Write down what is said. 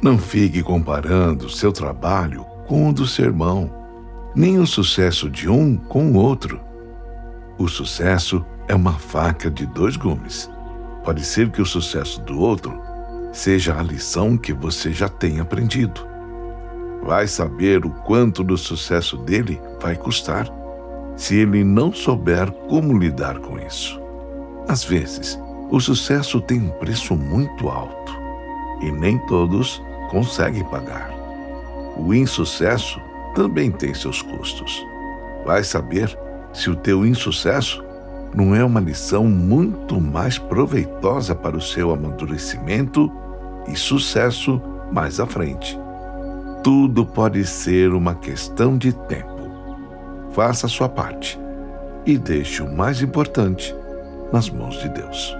Não fique comparando seu trabalho com o do seu irmão, nem o sucesso de um com o outro. O sucesso é uma faca de dois gumes. Pode ser que o sucesso do outro seja a lição que você já tem aprendido. Vai saber o quanto do sucesso dele vai custar se ele não souber como lidar com isso. Às vezes, o sucesso tem um preço muito alto e nem todos conseguem pagar. O insucesso também tem seus custos. Vai saber se o teu insucesso não é uma lição muito mais proveitosa para o seu amadurecimento e sucesso mais à frente. Tudo pode ser uma questão de tempo. Faça a sua parte e deixe o mais importante nas mãos de Deus.